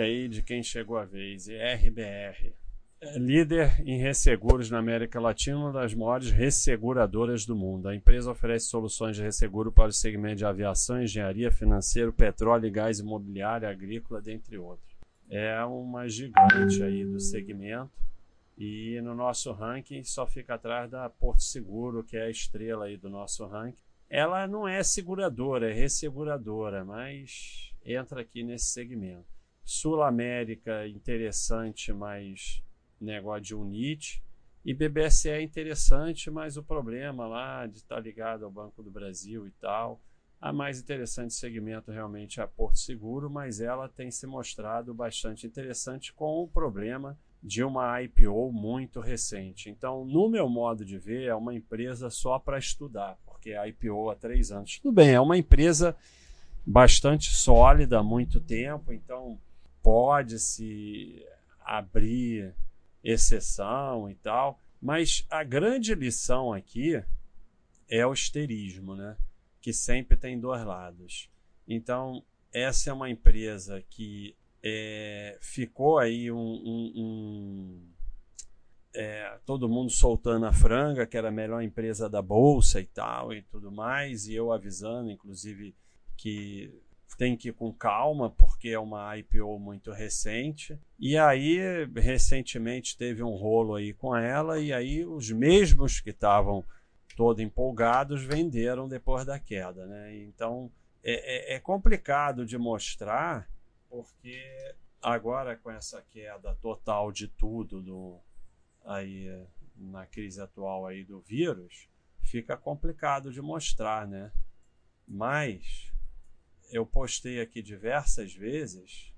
aí de quem chegou a vez, RBR. É líder em resseguros na América Latina, uma das maiores resseguradoras do mundo. A empresa oferece soluções de resseguro para o segmento de aviação, engenharia, financeiro, petróleo, gás, imobiliário, agrícola, dentre outros. É uma gigante aí do segmento e no nosso ranking só fica atrás da Porto Seguro, que é a estrela aí do nosso ranking. Ela não é seguradora, é resseguradora, mas entra aqui nesse segmento. Sul América interessante, mas negócio de UNIT. E BBSE é interessante, mas o problema lá de estar tá ligado ao Banco do Brasil e tal. A mais interessante segmento realmente é a Porto Seguro, mas ela tem se mostrado bastante interessante com o problema de uma IPO muito recente. Então, no meu modo de ver, é uma empresa só para estudar, porque a IPO há três anos. Tudo bem, é uma empresa bastante sólida há muito tempo, então pode-se abrir exceção e tal, mas a grande lição aqui é o esterismo, né? que sempre tem dois lados. Então, essa é uma empresa que é, ficou aí um, um, um é, todo mundo soltando a franga, que era a melhor empresa da bolsa e tal e tudo mais, e eu avisando, inclusive, que tem que ir com calma, porque é uma IPO muito recente. E aí, recentemente, teve um rolo aí com ela, e aí os mesmos que estavam todo empolgados venderam depois da queda. Né? Então, é, é, é complicado de mostrar, porque agora com essa queda total de tudo do, aí, na crise atual aí do vírus, fica complicado de mostrar, né? Mas eu postei aqui diversas vezes.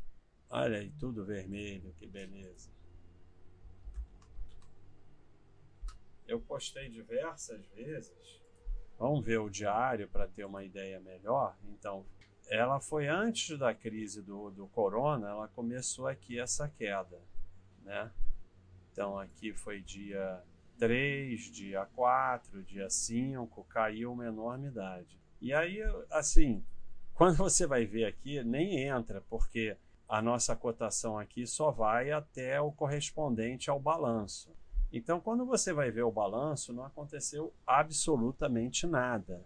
Olha aí, tudo vermelho, que beleza. Eu postei diversas vezes. Vamos ver o diário para ter uma ideia melhor. Então, ela foi antes da crise do, do corona, ela começou aqui essa queda, né? Então, aqui foi dia 3, dia 4, dia 5, caiu uma enormidade. E aí, assim, quando você vai ver aqui, nem entra, porque a nossa cotação aqui só vai até o correspondente ao balanço. Então, quando você vai ver o balanço, não aconteceu absolutamente nada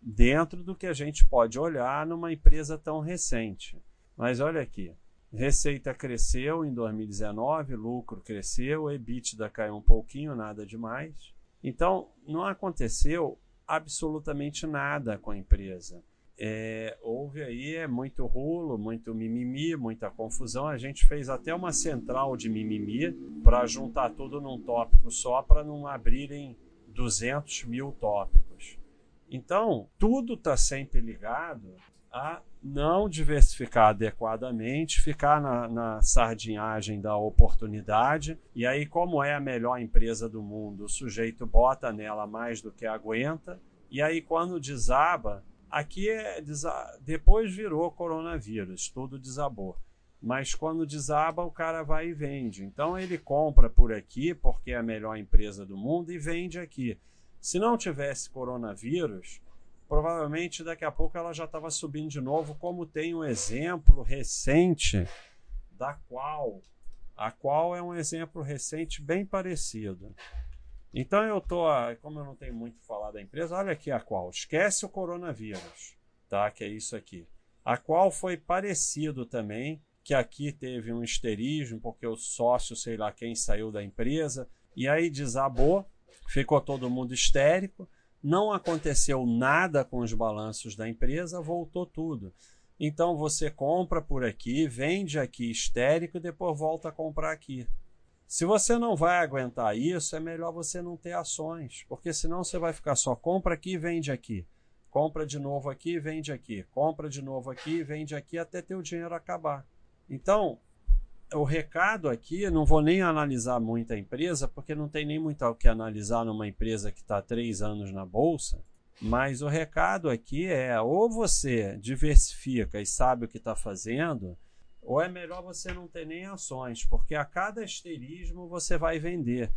dentro do que a gente pode olhar numa empresa tão recente. Mas olha aqui, receita cresceu em 2019, lucro cresceu, EBITDA caiu um pouquinho, nada demais. Então, não aconteceu absolutamente nada com a empresa é, houve aí é muito rulo, muito mimimi, muita confusão. A gente fez até uma central de mimimi para juntar tudo num tópico só, para não abrirem 200 mil tópicos. Então, tudo está sempre ligado a não diversificar adequadamente, ficar na, na, sardinhagem da oportunidade. E aí, como é a melhor empresa do mundo, o sujeito bota nela mais do que aguenta. E aí, quando desaba, Aqui é depois virou coronavírus, tudo desabou. Mas quando desaba, o cara vai e vende. Então ele compra por aqui porque é a melhor empresa do mundo e vende aqui. Se não tivesse coronavírus, provavelmente daqui a pouco ela já estava subindo de novo, como tem um exemplo recente da qual a qual é um exemplo recente bem parecido. Então eu tô, como eu não tenho muito falar da empresa, olha aqui a qual. Esquece o coronavírus, tá? Que é isso aqui. A qual foi parecido também, que aqui teve um histerismo, porque o sócio, sei lá quem, saiu da empresa, e aí desabou, ficou todo mundo histérico, não aconteceu nada com os balanços da empresa, voltou tudo. Então você compra por aqui, vende aqui histérico e depois volta a comprar aqui. Se você não vai aguentar isso, é melhor você não ter ações, porque senão você vai ficar só compra aqui vende aqui. Compra de novo aqui vende aqui. Compra de novo aqui vende aqui até ter o dinheiro acabar. Então, o recado aqui, não vou nem analisar muito a empresa, porque não tem nem muito o que analisar numa empresa que está três anos na bolsa. Mas o recado aqui é: ou você diversifica e sabe o que está fazendo, ou é melhor você não ter nem ações, porque a cada esterismo você vai vender.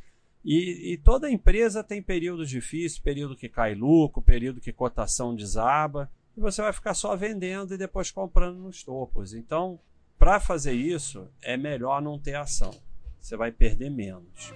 E, e, toda empresa tem períodos difíceis, período que cai lucro, período que cotação desaba, e você vai ficar só vendendo e depois comprando nos topos. Então, Para fazer isso, é melhor não ter ação. Você vai perder menos.